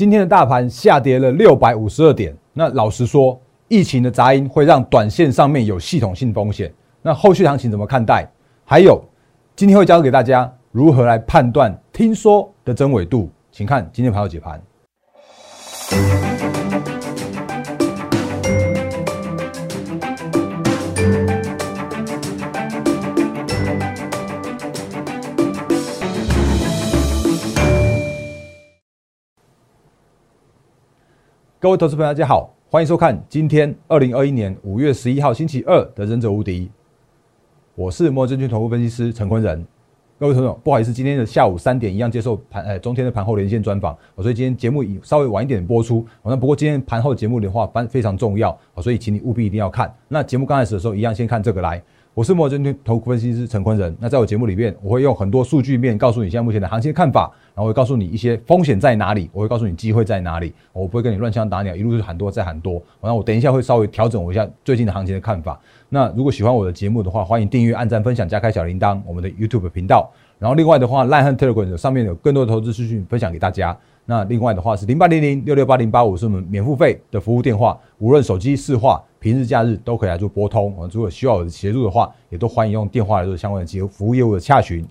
今天的大盘下跌了六百五十二点。那老实说，疫情的杂音会让短线上面有系统性风险。那后续行情怎么看待？还有，今天会教给大家如何来判断听说的真伪度，请看今天盘后解盘。各位投资朋友，大家好，欢迎收看今天二零二一年五月十一号星期二的《忍者无敌》，我是摩证券投顾分析师陈坤仁。各位朋友，不好意思，今天的下午三点一样接受盘呃中天的盘后连线专访，所以今天节目稍微晚一点播出。那不过今天盘后节目的话，非非常重要，所以请你务必一定要看。那节目刚开始的时候，一样先看这个来。我是摩证券投分析师陈坤仁。那在我节目里面，我会用很多数据面告诉你现在目前的行情看法，然后会告诉你一些风险在哪里，我会告诉你机会在哪里。我不会跟你乱枪打鸟，一路是喊多再喊多。然后我等一下会稍微调整我一下最近的行情的看法。那如果喜欢我的节目的话，欢迎订阅、按赞、分享、加开小铃铛，我们的 YouTube 频道。然后另外的话，赖汉 Telegram 上面有更多的投资资讯分享给大家。那另外的话是零八零零六六八零八五是我们免付费的服务电话，无论手机市话。平日假日都可以来做拨通，我们如果需要我的协助的话，也都欢迎用电话来做相关的服服务业务的洽询。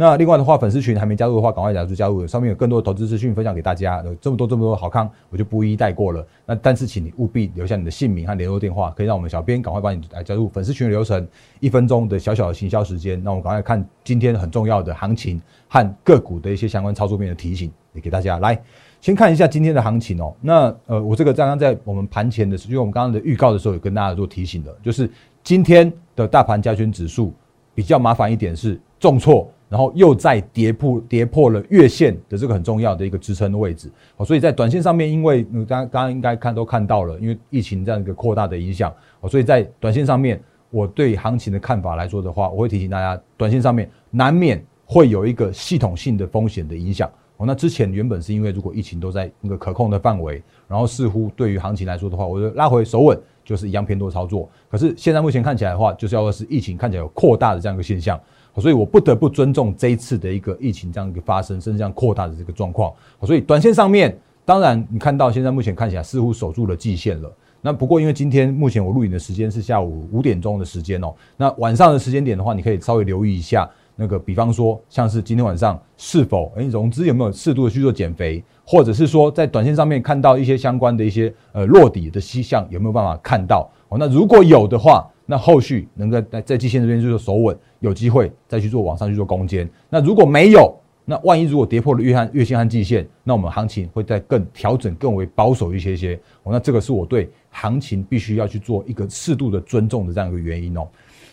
那另外的话，粉丝群还没加入的话，赶快加入加入，上面有更多的投资资讯分享给大家。有这么多这么多好康，我就不一一带过了。那但是请你务必留下你的姓名和联络电话，可以让我们小编赶快帮你来加入粉丝群的流程。一分钟的小小的行销时间，那我们赶快看今天很重要的行情和个股的一些相关操作面的提醒，也给大家来。先看一下今天的行情哦。那呃，我这个刚刚在我们盘前的时候，因为我们刚刚的预告的时候，有跟大家做提醒的，就是今天的大盘加权指数比较麻烦一点，是重挫，然后又在跌破跌破了月线的这个很重要的一个支撑的位置。哦，所以在短线上面，因为刚刚刚应该看都看到了，因为疫情这样一个扩大的影响，哦，所以在短线上面，我对行情的看法来说的话，我会提醒大家，短线上面难免会有一个系统性的风险的影响。哦，那之前原本是因为如果疫情都在那个可控的范围，然后似乎对于行情来说的话，我就拉回守稳就是一样偏多操作。可是现在目前看起来的话，就是要是疫情看起来有扩大的这样一个现象，所以我不得不尊重这一次的一个疫情这样一个发生，甚至这样扩大的这个状况。所以短线上面，当然你看到现在目前看起来似乎守住了季线了。那不过因为今天目前我录影的时间是下午五点钟的时间哦，那晚上的时间点的话，你可以稍微留意一下。那个，比方说，像是今天晚上是否诶融资有没有适度的去做减肥，或者是说在短线上面看到一些相关的一些呃落底的迹象，有没有办法看到？哦，那如果有的话，那后续能够在在季线这边就是守稳，有机会再去做往上去做攻坚。那如果没有，那万一如果跌破了月线、月线和季线，那我们行情会再更调整更为保守一些些。哦，那这个是我对行情必须要去做一个适度的尊重的这样一个原因哦。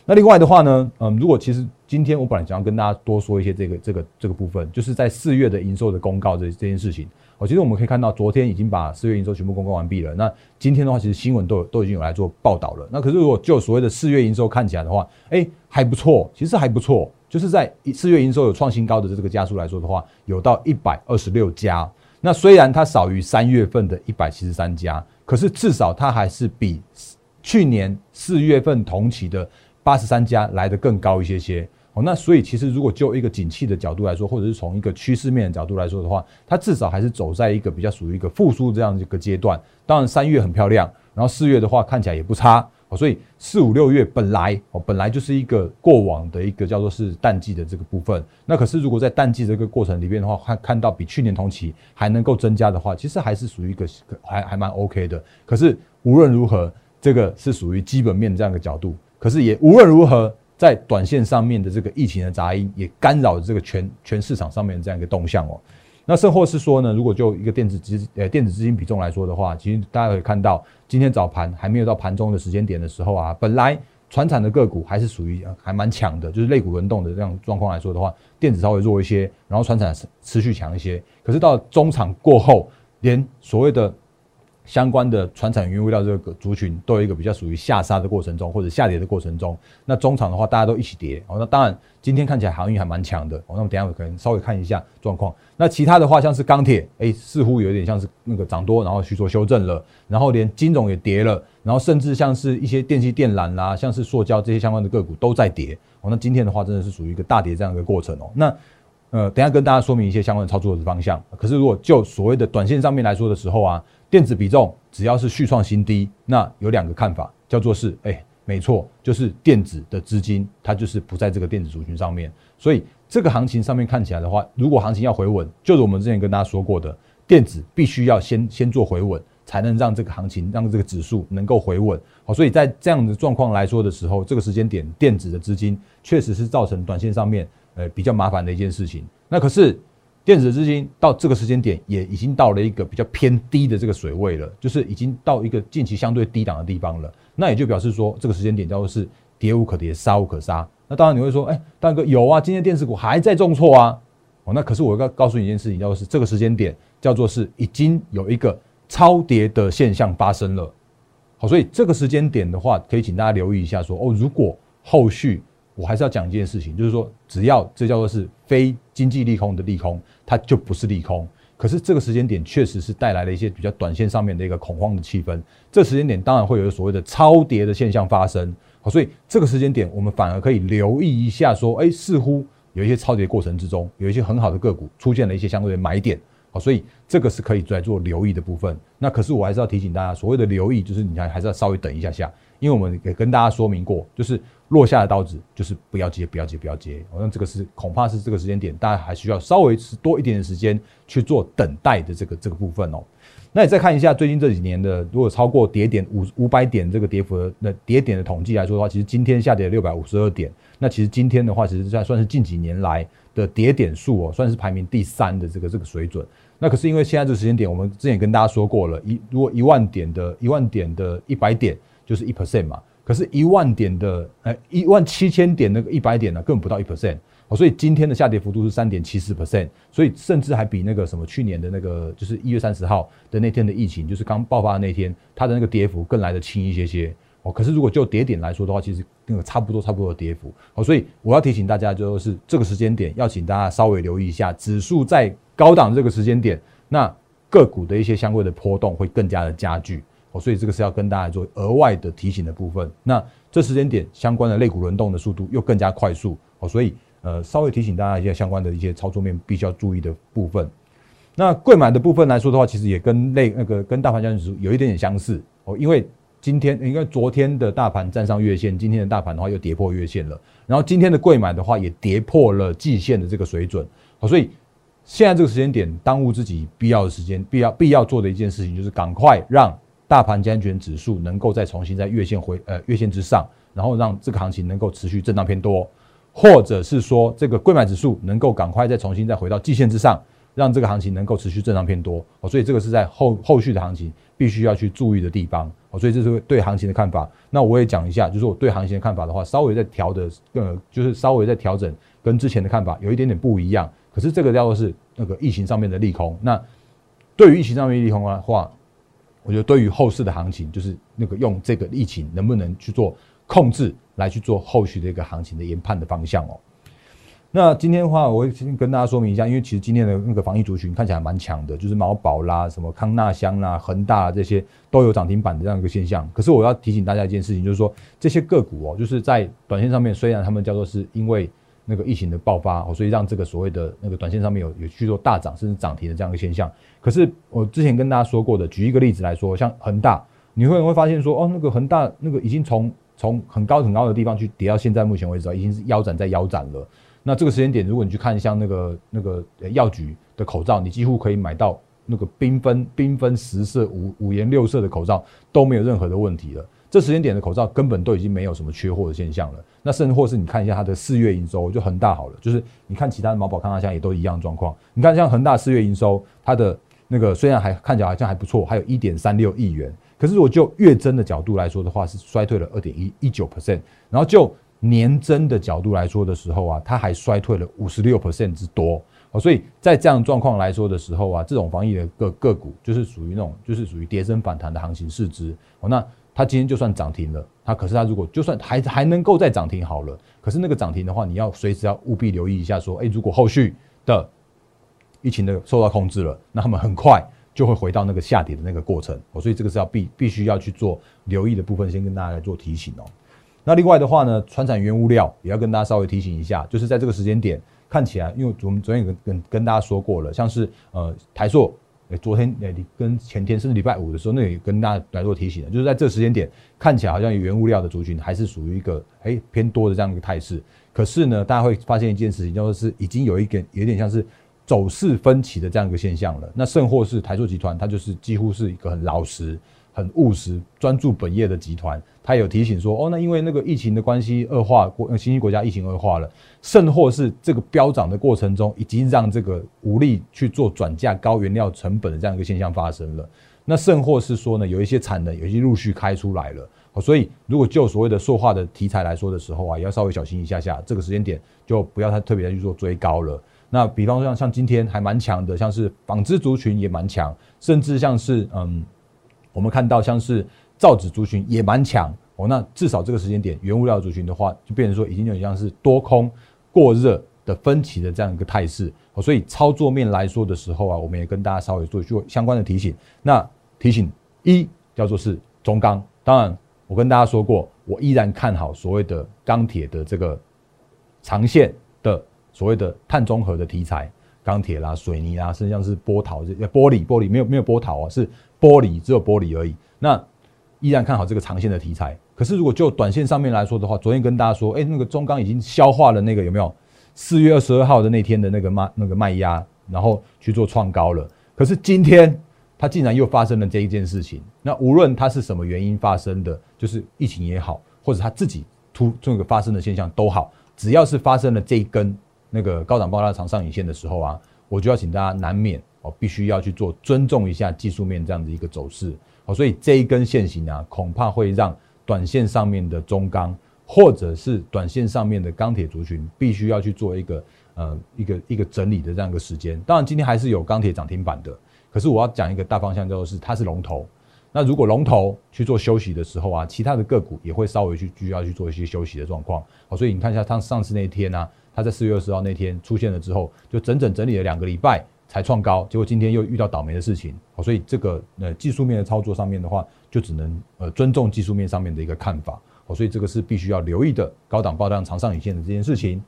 那另外的话呢，嗯，如果其实今天我本来想要跟大家多说一些这个这个这个部分，就是在四月的营收的公告这这件事情。哦，其实我们可以看到，昨天已经把四月营收全部公告完毕了。那今天的话，其实新闻都有都已经有来做报道了。那可是如果就所谓的四月营收看起来的话，哎，还不错，其实还不错。就是在四月营收有创新高的这个加速来说的话，有到一百二十六家。那虽然它少于三月份的一百七十三家，可是至少它还是比去年四月份同期的。八十三家来的更高一些些哦，那所以其实如果就一个景气的角度来说，或者是从一个趋势面的角度来说的话，它至少还是走在一个比较属于一个复苏这样一个阶段。当然三月很漂亮，然后四月的话看起来也不差哦，所以四五六月本来哦本来就是一个过往的一个叫做是淡季的这个部分。那可是如果在淡季这个过程里边的话，看看到比去年同期还能够增加的话，其实还是属于一个还还蛮 OK 的。可是无论如何，这个是属于基本面这样一个角度。可是也无论如何，在短线上面的这个疫情的杂音也干扰这个全全市场上面这样一个动向哦。那甚或是说呢，如果就一个电子资呃电子资金比重来说的话，其实大家可以看到，今天早盘还没有到盘中的时间点的时候啊，本来船产的个股还是属于还蛮强的，就是类股轮动的这样状况来说的话，电子稍微弱一些，然后船产持续强一些。可是到中场过后，连所谓的相关的船产原物料这个族群都有一个比较属于下杀的过程中，或者下跌的过程中。那中场的话，大家都一起跌哦。那当然，今天看起来航运还蛮强的哦。那么等下可能稍微看一下状况。那其他的话，像是钢铁，哎，似乎有点像是那个涨多，然后去做修正了。然后连金融也跌了，然后甚至像是一些电器电缆啦，像是塑胶这些相关的个股都在跌哦。那今天的话，真的是属于一个大跌这样一个过程哦。那呃，等下跟大家说明一些相关的操作的方向。可是如果就所谓的短线上面来说的时候啊，电子比重只要是续创新低，那有两个看法，叫做是，哎，没错，就是电子的资金它就是不在这个电子族群上面，所以这个行情上面看起来的话，如果行情要回稳，就是我们之前跟大家说过的，电子必须要先先做回稳。才能让这个行情，让这个指数能够回稳。好，所以在这样的状况来说的时候，这个时间点，电子的资金确实是造成短线上面呃比较麻烦的一件事情。那可是电子的资金到这个时间点，也已经到了一个比较偏低的这个水位了，就是已经到一个近期相对低档的地方了。那也就表示说，这个时间点叫做是跌无可跌，杀无可杀。那当然你会说，哎，大哥有啊，今天电子股还在重挫啊。哦，那可是我要告诉你一件事情，叫做是这个时间点叫做是已经有一个。超跌的现象发生了，好，所以这个时间点的话，可以请大家留意一下，说哦，如果后续我还是要讲一件事情，就是说，只要这叫做是非经济利空的利空，它就不是利空。可是这个时间点确实是带来了一些比较短线上面的一个恐慌的气氛，这时间点当然会有所谓的超跌的现象发生，好，所以这个时间点我们反而可以留意一下，说，哎，似乎有一些超跌过程之中，有一些很好的个股出现了一些相对的买点。好所以这个是可以来做留意的部分。那可是我还是要提醒大家，所谓的留意，就是你还还是要稍微等一下下，因为我们也跟大家说明过，就是落下的刀子就是不要接，不要接，不要接。好像这个是恐怕是这个时间点，大家还需要稍微是多一点的时间去做等待的这个这个部分哦。那你再看一下最近这几年的，如果超过跌点五五百点这个跌幅的那跌点的统计来说的话，其实今天下跌六百五十二点。那其实今天的话，其实算算是近几年来的跌点数哦，算是排名第三的这个这个水准。那可是因为现在这个时间点，我们之前跟大家说过了，一如果一万点的一万点的一百点就是一 percent 嘛，可是一万点的呃一万七千点那个一百点呢，根本不到一 percent，所以今天的下跌幅度是三点七四 percent，所以甚至还比那个什么去年的那个就是一月三十号的那天的疫情，就是刚爆发的那天，它的那个跌幅更来的轻一些些哦。可是如果就跌点来说的话，其实那个差不多差不多的跌幅哦，所以我要提醒大家，就是这个时间点要请大家稍微留意一下，指数在。高档这个时间点，那个股的一些相关的波动会更加的加剧哦，所以这个是要跟大家做额外的提醒的部分。那这时间点相关的类股轮动的速度又更加快速哦，所以呃稍微提醒大家一些相关的一些操作面必须要注意的部分。那贵买的部分来说的话，其实也跟类那个跟大盘交易指数有一点点相似哦，因为今天因为昨天的大盘站上月线，今天的大盘的话又跌破月线了，然后今天的贵买的话也跌破了季线的这个水准哦，所以。现在这个时间点，当务之急、必要的时间、必要必要做的一件事情，就是赶快让大盘加权指数能够再重新在月线回呃月线之上，然后让这个行情能够持续震荡偏多，或者是说这个贵买指数能够赶快再重新再回到季线之上，让这个行情能够持续震荡偏多。哦，所以这个是在后后续的行情必须要去注意的地方。哦，所以这是对行情的看法。那我也讲一下，就是我对行情的看法的话，稍微在调的，呃，就是稍微在调整，跟之前的看法有一点点不一样。可是这个叫做是那个疫情上面的利空。那对于疫情上面利空的话，我觉得对于后市的行情，就是那个用这个疫情能不能去做控制，来去做后续的一个行情的研判的方向哦。那今天的话，我会先跟大家说明一下，因为其实今天的那个防疫族群看起来蛮强的，就是毛宝啦、什么康纳香啦、恒大这些都有涨停板的这样一个现象。可是我要提醒大家一件事情，就是说这些个股哦，就是在短线上面，虽然他们叫做是因为。那个疫情的爆发，所以让这个所谓的那个短线上面有有去做大涨甚至涨停的这样一个现象。可是我之前跟大家说过的，举一个例子来说，像恒大，你会会发现说，哦，那个恒大那个已经从从很高很高的地方去跌到现在目前为止，已经是腰斩在腰斩了。那这个时间点，如果你去看像那个那个药局的口罩，你几乎可以买到那个缤纷缤纷十色五五颜六色的口罩都没有任何的问题了。这时间点的口罩根本都已经没有什么缺货的现象了。那甚至或是你看一下它的四月营收就恒大好了，就是你看其他的毛宝康大香也都一样状况。你看像恒大四月营收，它的那个虽然还看起来好像还不错，还有一点三六亿元，可是如果就月增的角度来说的话，是衰退了二点一一九 percent。然后就年增的角度来说的时候啊，它还衰退了五十六 percent 之多。哦，所以在这样状况来说的时候啊，这种防疫的个个股就是属于那种就是属于跌升反弹的行情市值。哦，那。它今天就算涨停了，它可是它如果就算还还能够再涨停好了，可是那个涨停的话，你要随时要务必留意一下，说，哎，如果后续的疫情的受到控制了，那他们很快就会回到那个下跌的那个过程。哦，所以这个是要必必须要去做留意的部分，先跟大家来做提醒哦。那另外的话呢，川产原物料也要跟大家稍微提醒一下，就是在这个时间点，看起来，因为我们昨天跟跟跟大家说过了，像是呃台塑，昨天呃跟前天甚至礼拜五的时候，那也跟大家来做提醒的，就是在这时间点看起来好像原物料的族群还是属于一个哎偏多的这样一个态势。可是呢，大家会发现一件事情，就是已经有一点有点像是走势分歧的这样一个现象了。那甚或是台塑集团，它就是几乎是一个很老实。很务实、专注本业的集团，他有提醒说：“哦，那因为那个疫情的关系恶化，国新兴国家疫情恶化了，甚或是这个飙涨的过程中，已经让这个无力去做转嫁高原料成本的这样一个现象发生了。那甚或是说呢，有一些产能有些陆续开出来了。所以，如果就所谓的塑化的题材来说的时候啊，也要稍微小心一下下，这个时间点就不要太特别去做追高了。那比方说像像今天还蛮强的，像是纺织族群也蛮强，甚至像是嗯。我们看到像是造纸族群也蛮强哦，那至少这个时间点，原物料族群的话，就变成说已经有点像是多空过热的分歧的这样一个态势哦，所以操作面来说的时候啊，我们也跟大家稍微做做相关的提醒。那提醒一叫做是中钢，当然我跟大家说过，我依然看好所谓的钢铁的这个长线的所谓的碳中和的题材。钢铁啦、水泥啦，甚至像是波陶这玻璃，玻璃没有没有波陶啊，是玻璃，只有玻璃而已。那依然看好这个长线的题材。可是如果就短线上面来说的话，昨天跟大家说，哎，那个中钢已经消化了那个有没有？四月二十二号的那天的那个卖那个卖压，然后去做创高了。可是今天它竟然又发生了这一件事情。那无论它是什么原因发生的，就是疫情也好，或者它自己突这个发生的现象都好，只要是发生了这一根。那个高档爆拉长上影线的时候啊，我就要请大家难免哦，必须要去做尊重一下技术面这样的一个走势哦，所以这一根线型啊，恐怕会让短线上面的中钢或者是短线上面的钢铁族群，必须要去做一个呃一个一个整理的这样一个时间。当然今天还是有钢铁涨停板的，可是我要讲一个大方向，就是它是龙头。那如果龙头去做休息的时候啊，其他的个股也会稍微去需要去做一些休息的状况。好，所以你看一下它上次那一天呢。它在四月二十号那天出现了之后，就整整整理了两个礼拜才创高，结果今天又遇到倒霉的事情，哦所以这个呃技术面的操作上面的话，就只能呃尊重技术面上面的一个看法，哦所以这个是必须要留意的高档爆量长上影线的这件事情。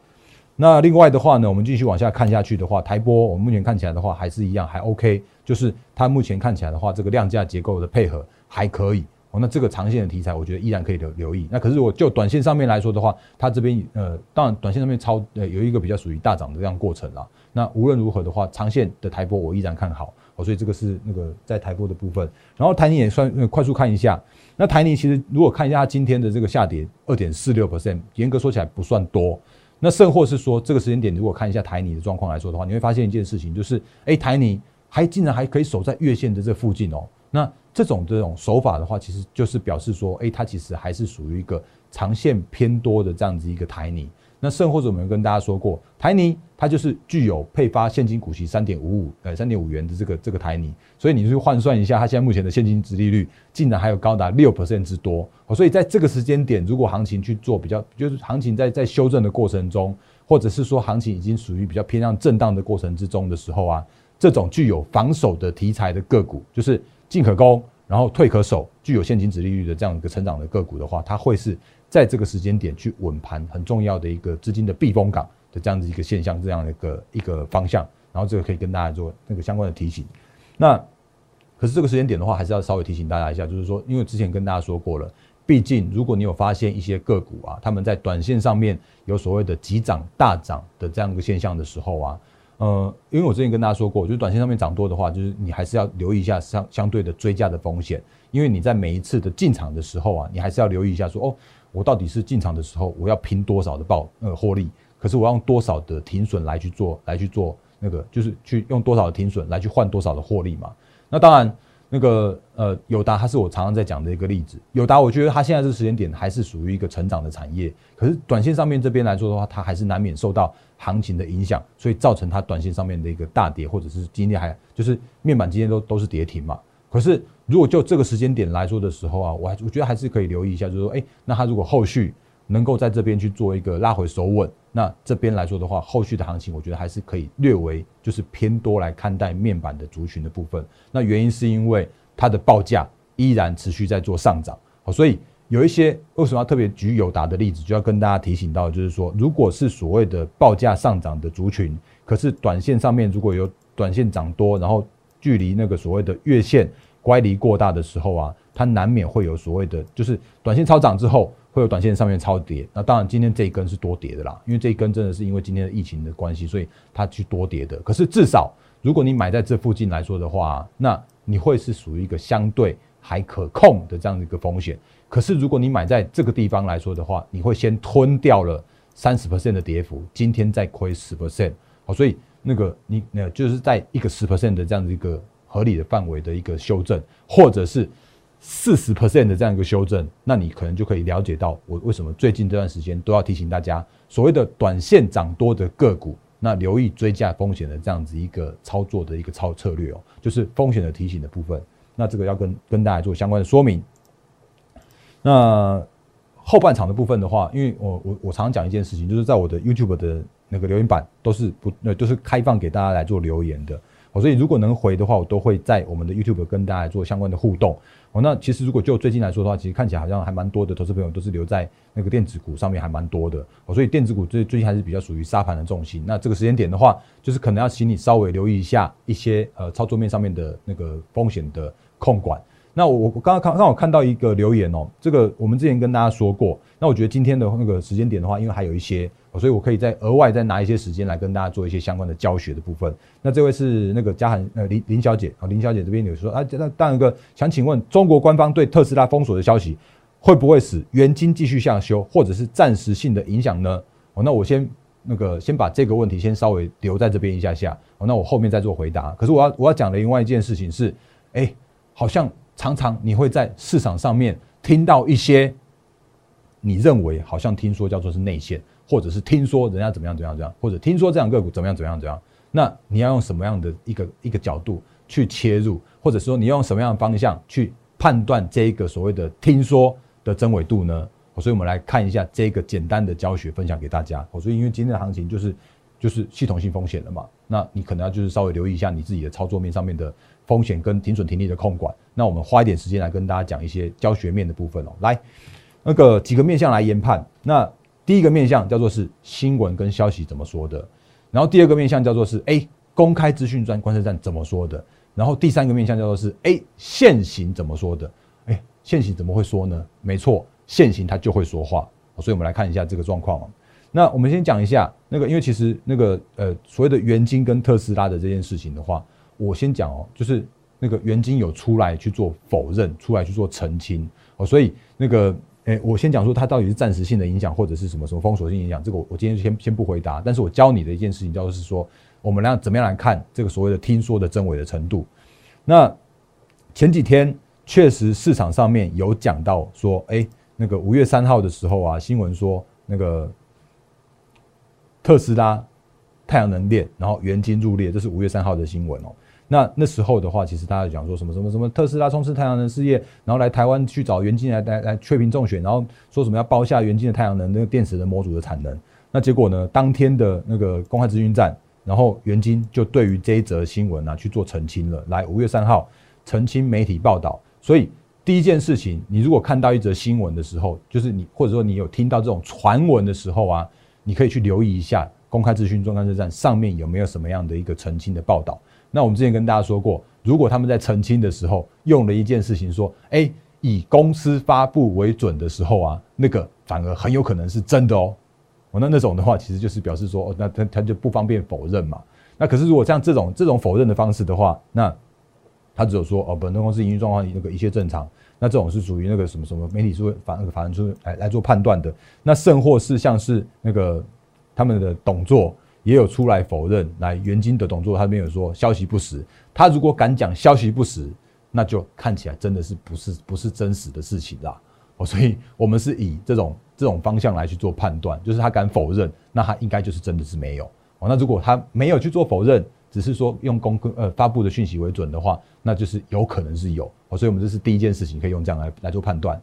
那另外的话呢，我们继续往下看下去的话，台波我们目前看起来的话还是一样还 OK，就是它目前看起来的话，这个量价结构的配合还可以。那这个长线的题材，我觉得依然可以留留意。那可是我就短线上面来说的话，它这边呃，当然短线上面超呃有一个比较属于大涨的这样过程啦。那无论如何的话，长线的台波我依然看好。哦，所以这个是那个在台波的部分。然后台泥也算快速看一下。那台泥其实如果看一下它今天的这个下跌二点四六 percent，严格说起来不算多。那甚或是说这个时间点，如果看一下台泥的状况来说的话，你会发现一件事情，就是哎，台泥还竟然还可以守在月线的这附近哦。那这种这种手法的话，其实就是表示说，哎，它其实还是属于一个长线偏多的这样子一个台泥。那甚或者我们跟大家说过，台泥它就是具有配发现金股息三点五五呃三点五元的这个这个台泥，所以你去换算一下，它现在目前的现金值利率竟然还有高达六 percent 之多。所以在这个时间点，如果行情去做比较，就是行情在在修正的过程中，或者是说行情已经属于比较偏向震荡的过程之中的时候啊，这种具有防守的题材的个股，就是。进可攻，然后退可守，具有现金值利率的这样一个成长的个股的话，它会是在这个时间点去稳盘很重要的一个资金的避风港的这样子一个现象，这样的一个一个方向。然后这个可以跟大家做那个相关的提醒。那可是这个时间点的话，还是要稍微提醒大家一下，就是说，因为之前跟大家说过了，毕竟如果你有发现一些个股啊，他们在短线上面有所谓的急涨大涨的这样一个现象的时候啊。呃，因为我之前跟大家说过，就是短线上面涨多的话，就是你还是要留意一下相相对的追加的风险，因为你在每一次的进场的时候啊，你还是要留意一下，说哦，我到底是进场的时候我要拼多少的报呃获利，可是我要用多少的停损来去做来去做那个，就是去用多少的停损来去换多少的获利嘛？那当然。那个呃，友达它是我常常在讲的一个例子。友达，我觉得它现在这个时间点还是属于一个成长的产业，可是短线上面这边来说的话，它还是难免受到行情的影响，所以造成它短线上面的一个大跌，或者是今天还就是面板今天都都是跌停嘛。可是如果就这个时间点来说的时候啊，我还我觉得还是可以留意一下，就是说，哎，那它如果后续。能够在这边去做一个拉回收稳，那这边来说的话，后续的行情我觉得还是可以略微就是偏多来看待面板的族群的部分。那原因是因为它的报价依然持续在做上涨，好，所以有一些为什么要特别举友达的例子，就要跟大家提醒到，就是说，如果是所谓的报价上涨的族群，可是短线上面如果有短线涨多，然后距离那个所谓的月线乖离过大的时候啊，它难免会有所谓的，就是短线超涨之后会有短线上面超跌。那当然今天这一根是多跌的啦，因为这一根真的是因为今天的疫情的关系，所以它去多跌的。可是至少如果你买在这附近来说的话，那你会是属于一个相对还可控的这样的一个风险。可是，如果你买在这个地方来说的话，你会先吞掉了三十 percent 的跌幅，今天再亏十 percent，好，所以那个你那就是在一个十 percent 的这样的一个合理的范围的一个修正，或者是四十 percent 的这样一个修正，那你可能就可以了解到我为什么最近这段时间都要提醒大家，所谓的短线涨多的个股，那留意追加风险的这样子一个操作的一个操策略哦，就是风险的提醒的部分，那这个要跟跟大家做相关的说明。那后半场的部分的话，因为我我我常常讲一件事情，就是在我的 YouTube 的那个留言板都是不那都是开放给大家来做留言的，我，所以如果能回的话，我都会在我们的 YouTube 跟大家做相关的互动。哦，那其实如果就最近来说的话，其实看起来好像还蛮多的投资朋友都是留在那个电子股上面，还蛮多的。哦，所以电子股最最近还是比较属于沙盘的重心。那这个时间点的话，就是可能要请你稍微留意一下一些呃操作面上面的那个风险的控管。那我我刚刚看刚好看到一个留言哦，这个我们之前跟大家说过。那我觉得今天的那个时间点的话，因为还有一些，所以我可以再额外再拿一些时间来跟大家做一些相关的教学的部分。那这位是那个嘉涵呃林林小姐啊，林小姐这边有说啊，那当然个想请问，中国官方对特斯拉封锁的消息会不会使原金继续下修，或者是暂时性的影响呢？哦，那我先那个先把这个问题先稍微留在这边一下下，哦，那我后面再做回答。可是我要我要讲的另外一件事情是，哎，好像。常常你会在市场上面听到一些你认为好像听说叫做是内线，或者是听说人家怎么样怎么样怎样，或者听说这样个股怎么样怎么样怎样。那你要用什么样的一个一个角度去切入，或者说你用什么样的方向去判断这一个所谓的听说的真伪度呢？所以我们来看一下这个简单的教学分享给大家。所以因为今天的行情就是就是系统性风险了嘛，那你可能要就是稍微留意一下你自己的操作面上面的。风险跟停损停利的控管，那我们花一点时间来跟大家讲一些教学面的部分哦。来，那个几个面向来研判。那第一个面向叫做是新闻跟消息怎么说的，然后第二个面向叫做是哎公开资讯专观测站怎么说的，然后第三个面向叫做是哎现行怎么说的。哎，现行怎么会说呢？没错，现行它就会说话。所以我们来看一下这个状况哦。那我们先讲一下那个，因为其实那个呃所谓的元金跟特斯拉的这件事情的话。我先讲哦，就是那个元金有出来去做否认，出来去做澄清哦，所以那个诶，我先讲说它到底是暂时性的影响，或者是什么什么封锁性影响，这个我今天先先不回答。但是我教你的一件事情，就是说我们来怎么样来看这个所谓的听说的真伪的程度。那前几天确实市场上面有讲到说，哎，那个五月三号的时候啊，新闻说那个特斯拉太阳能链，然后元金入列，这是五月三号的新闻哦。那那时候的话，其实大家讲说什么什么什么特斯拉冲刺太阳能事业，然后来台湾去找元晶来来来确评中选，然后说什么要包下元晶的太阳能那个电池的模组的产能。那结果呢，当天的那个公开资讯站，然后元晶就对于这一则新闻啊去做澄清了。来五月三号澄清媒体报道。所以第一件事情，你如果看到一则新闻的时候，就是你或者说你有听到这种传闻的时候啊，你可以去留意一下公开资讯中观测站上面有没有什么样的一个澄清的报道。那我们之前跟大家说过，如果他们在澄清的时候用了一件事情说，哎，以公司发布为准的时候啊，那个反而很有可能是真的哦。哦，那那种的话，其实就是表示说，哦，那他他就不方便否认嘛。那可是如果像这种这种否认的方式的话，那他只有说，哦，本公司营运状况那个一切正常。那这种是属于那个什么什么媒体是会反那个法人出来来做判断的。那甚或是像是那个他们的董座。也有出来否认，来元金的动作，他没有说消息不实。他如果敢讲消息不实，那就看起来真的是不是不是真实的事情啦。哦，所以我们是以这种这种方向来去做判断，就是他敢否认，那他应该就是真的是没有。哦，那如果他没有去做否认，只是说用公呃发布的讯息为准的话，那就是有可能是有。哦，所以我们这是第一件事情，可以用这样来来做判断。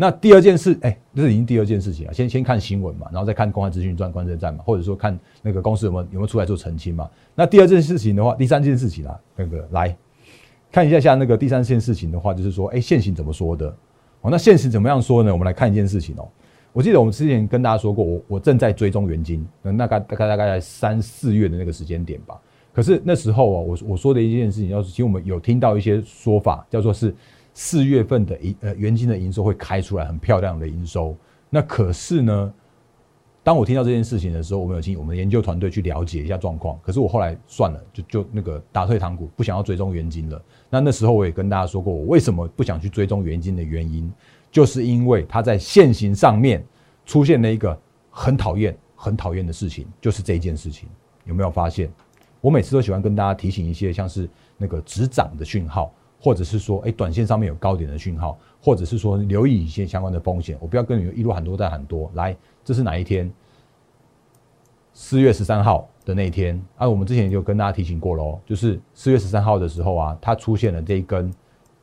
那第二件事，哎，这是已经第二件事情了。先先看新闻嘛，然后再看公开资讯站、观测站嘛，或者说看那个公司有没有有没有出来做澄清嘛。那第二件事情的话，第三件事情啊，那个来看一下下那个第三件事情的话，就是说，哎，现行怎么说的？哦，那现实怎么样说呢？我们来看一件事情哦。我记得我们之前跟大家说过，我我正在追踪元金，那大概大概大概三四月的那个时间点吧。可是那时候啊，我我说的一件事情，要是其实我们有听到一些说法，叫做是四月份的营呃元金的营收会开出来很漂亮的营收。那可是呢？当我听到这件事情的时候，我们有请我们的研究团队去了解一下状况。可是我后来算了，就就那个打退堂鼓，不想要追踪原金了。那那时候我也跟大家说过，我为什么不想去追踪原金的原因，就是因为它在现行上面出现了一个很讨厌、很讨厌的事情，就是这一件事情。有没有发现？我每次都喜欢跟大家提醒一些像是那个止涨的讯号，或者是说，哎，短线上面有高点的讯号，或者是说留意一些相关的风险。我不要跟你们一路喊多再喊多来。这是哪一天？四月十三号的那一天啊，我们之前就跟大家提醒过喽，就是四月十三号的时候啊，它出现了这一根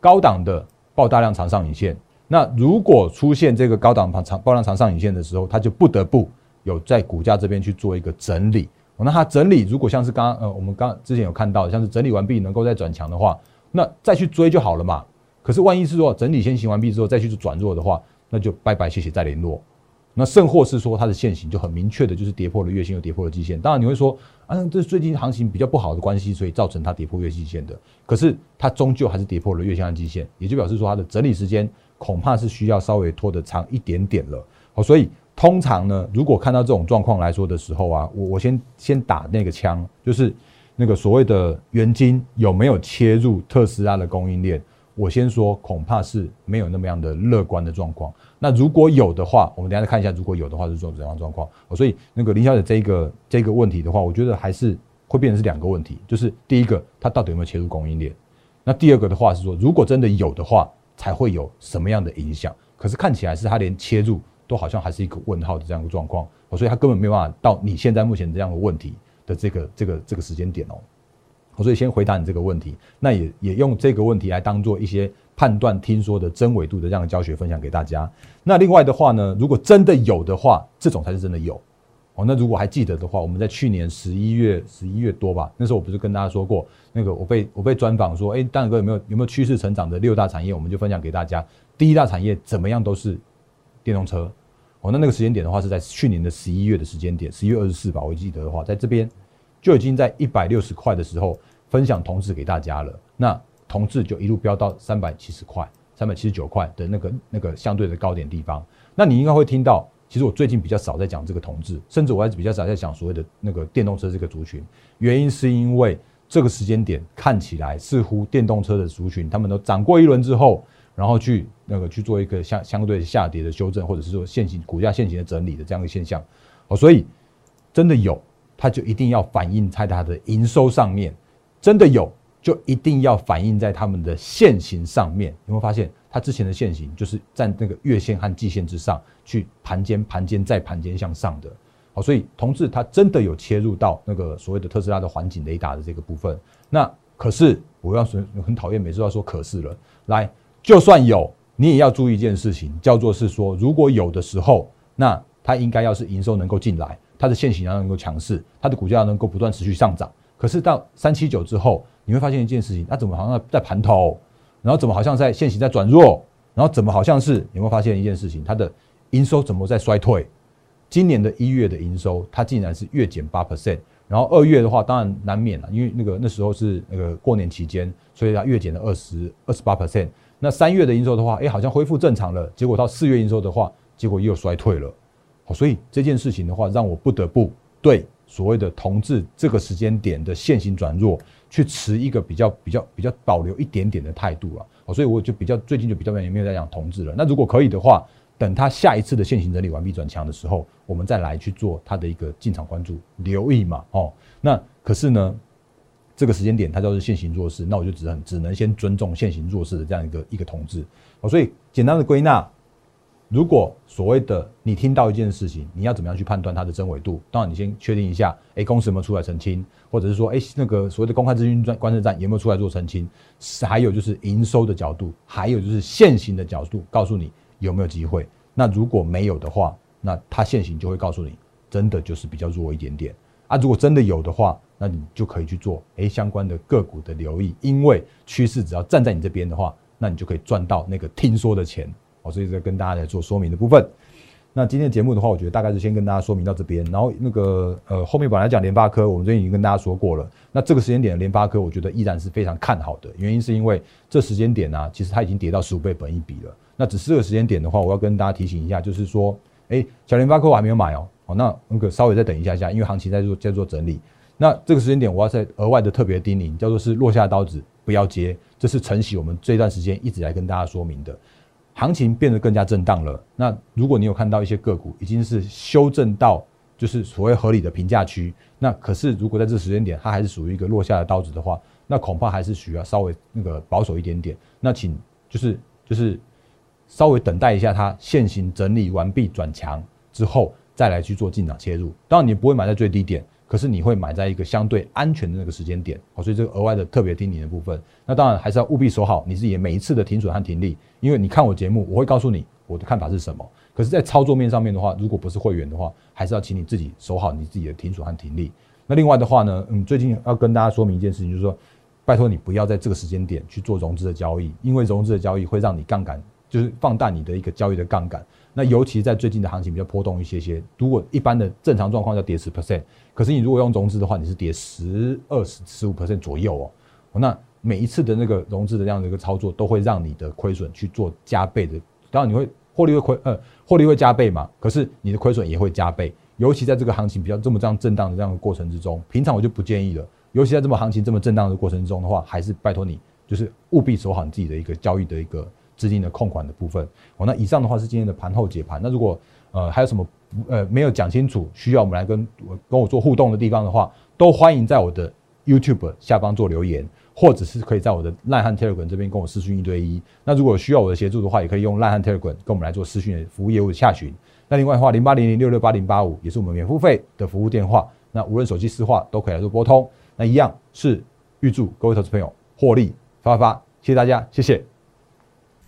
高档的爆大量长上影线。那如果出现这个高档长爆量长上影线的时候，它就不得不有在股价这边去做一个整理。那它整理如果像是刚呃我们刚之前有看到，像是整理完毕能够再转强的话，那再去追就好了嘛。可是万一是说整理先行完毕之后再去转弱的话，那就拜拜谢谢再联络。那甚或是说它的线型就很明确的，就是跌破了月线又跌破了季线。当然你会说，啊，这是最近行情比较不好的关系，所以造成它跌破月季线的。可是它终究还是跌破了月线和季线，也就表示说它的整理时间恐怕是需要稍微拖得长一点点了。好，所以通常呢，如果看到这种状况来说的时候啊，我我先先打那个枪，就是那个所谓的元金有没有切入特斯拉的供应链？我先说，恐怕是没有那么样的乐观的状况。那如果有的话，我们等下再看一下，如果有的话是做怎样状况。所以那个林小姐这一个这个问题的话，我觉得还是会变成是两个问题，就是第一个，它到底有没有切入供应链？那第二个的话是说，如果真的有的话，才会有什么样的影响？可是看起来是它连切入都好像还是一个问号的这样一个状况，所以它根本没有办法到你现在目前这样的问题的这个这个这个时间点哦。我所以先回答你这个问题，那也也用这个问题来当做一些判断听说的真伪度的这样的教学分享给大家。那另外的话呢，如果真的有的话，这种才是真的有哦。那如果还记得的话，我们在去年十一月十一月多吧，那时候我不是跟大家说过，那个我被我被专访说，哎，大哥有没有有没有趋势成长的六大产业，我们就分享给大家。第一大产业怎么样都是电动车哦。那那个时间点的话是在去年的十一月的时间点，十一月二十四吧，我记得的话，在这边。就已经在一百六十块的时候分享同志给大家了，那同志就一路飙到三百七十块、三百七十九块的那个那个相对的高点地方。那你应该会听到，其实我最近比较少在讲这个同志，甚至我还是比较少在讲所谓的那个电动车这个族群。原因是因为这个时间点看起来似乎电动车的族群他们都涨过一轮之后，然后去那个去做一个相相对下跌的修正，或者是说现行股价现行的整理的这样一个现象。哦，所以真的有。它就一定要反映在它的营收上面，真的有，就一定要反映在他们的线型上面。有没有发现，它之前的线型就是在那个月线和季线之上去盘间、盘间再盘间向上的？好，所以同志它真的有切入到那个所谓的特斯拉的环境雷达的这个部分。那可是我要说很讨厌，每次都要说可是了。来，就算有，你也要注意一件事情，叫做是说，如果有的时候，那它应该要是营收能够进来。它的线型要能够强势，它的股价能够不断持续上涨。可是到三七九之后，你会发现一件事情，它怎么好像在盘头，然后怎么好像在线型在转弱，然后怎么好像是有没有发现一件事情，它的营收怎么在衰退？今年的一月的营收，它竟然是月减八 percent，然后二月的话，当然难免了，因为那个那时候是那个过年期间，所以它月减了二十二十八 percent。那三月的营收的话，哎，好像恢复正常了，结果到四月营收的话，结果又衰退了。所以这件事情的话，让我不得不对所谓的同志这个时间点的现行转弱，去持一个比较比较比较保留一点点的态度了。所以我就比较最近就比较没有在讲同志了。那如果可以的话，等他下一次的现行整理完毕转强的时候，我们再来去做他的一个进场关注留意嘛。哦，那可是呢，这个时间点它就是现行弱势，那我就只很只能先尊重现行弱势的这样一个一个同志。好，所以简单的归纳。如果所谓的你听到一件事情，你要怎么样去判断它的真伪度？当然，你先确定一下，哎，公司有没有出来澄清，或者是说，哎，那个所谓的公开资讯专、观测站有没有出来做澄清？还有就是营收的角度，还有就是现行的角度，告诉你有没有机会。那如果没有的话，那它现行就会告诉你，真的就是比较弱一点点啊。如果真的有的话，那你就可以去做哎相关的个股的留意，因为趋势只要站在你这边的话，那你就可以赚到那个听说的钱。哦，所以在跟大家来做说明的部分。那今天的节目的话，我觉得大概是先跟大家说明到这边，然后那个呃后面本来讲联发科，我们最近已经跟大家说过了。那这个时间点的联发科，我觉得依然是非常看好的，原因是因为这时间点呢，其实它已经跌到十五倍本一比了。那只是这个时间点的话，我要跟大家提醒一下，就是说，哎，小联发科我还没有买哦，好，那那个稍微再等一下下，因为行情在做在做整理。那这个时间点，我要再额外的特别叮咛，叫做是落下刀子不要接，这是晨曦我们这段时间一直来跟大家说明的。行情变得更加震荡了。那如果你有看到一些个股已经是修正到就是所谓合理的评价区，那可是如果在这个时间点它还是属于一个落下的刀子的话，那恐怕还是需要稍微那个保守一点点。那请就是就是稍微等待一下它现行整理完毕转强之后再来去做进场切入。当然你不会买在最低点。可是你会买在一个相对安全的那个时间点，哦，所以这个额外的特别听你的部分，那当然还是要务必守好你自己每一次的停损和停利，因为你看我节目，我会告诉你我的看法是什么。可是，在操作面上面的话，如果不是会员的话，还是要请你自己守好你自己的停损和停利。那另外的话呢，嗯，最近要跟大家说明一件事情，就是说，拜托你不要在这个时间点去做融资的交易，因为融资的交易会让你杠杆，就是放大你的一个交易的杠杆。那尤其在最近的行情比较波动一些些，如果一般的正常状况要跌十 percent，可是你如果用融资的话，你是跌十二十十五 percent 左右哦。那每一次的那个融资的这样的一个操作，都会让你的亏损去做加倍的。当然你会获利会亏，呃，获利会加倍嘛。可是你的亏损也会加倍。尤其在这个行情比较这么这样震荡的这样的过程之中，平常我就不建议了。尤其在这么行情这么震荡的过程之中的话，还是拜托你，就是务必守好你自己的一个交易的一个。资金的控管的部分，哦，那以上的话是今天的盘后解盘。那如果呃还有什么呃没有讲清楚，需要我们来跟跟我做互动的地方的话，都欢迎在我的 YouTube 下方做留言，或者是可以在我的烂汉 Telegram 这边跟我私讯一对一。那如果需要我的协助的话，也可以用烂汉 Telegram 跟我们来做私讯的服务业务的下询。那另外的话，零八零零六六八零八五也是我们免付费的服务电话。那无论手机私话都可以来做拨通。那一样是预祝各位投资朋友获利发发发，谢谢大家，谢谢。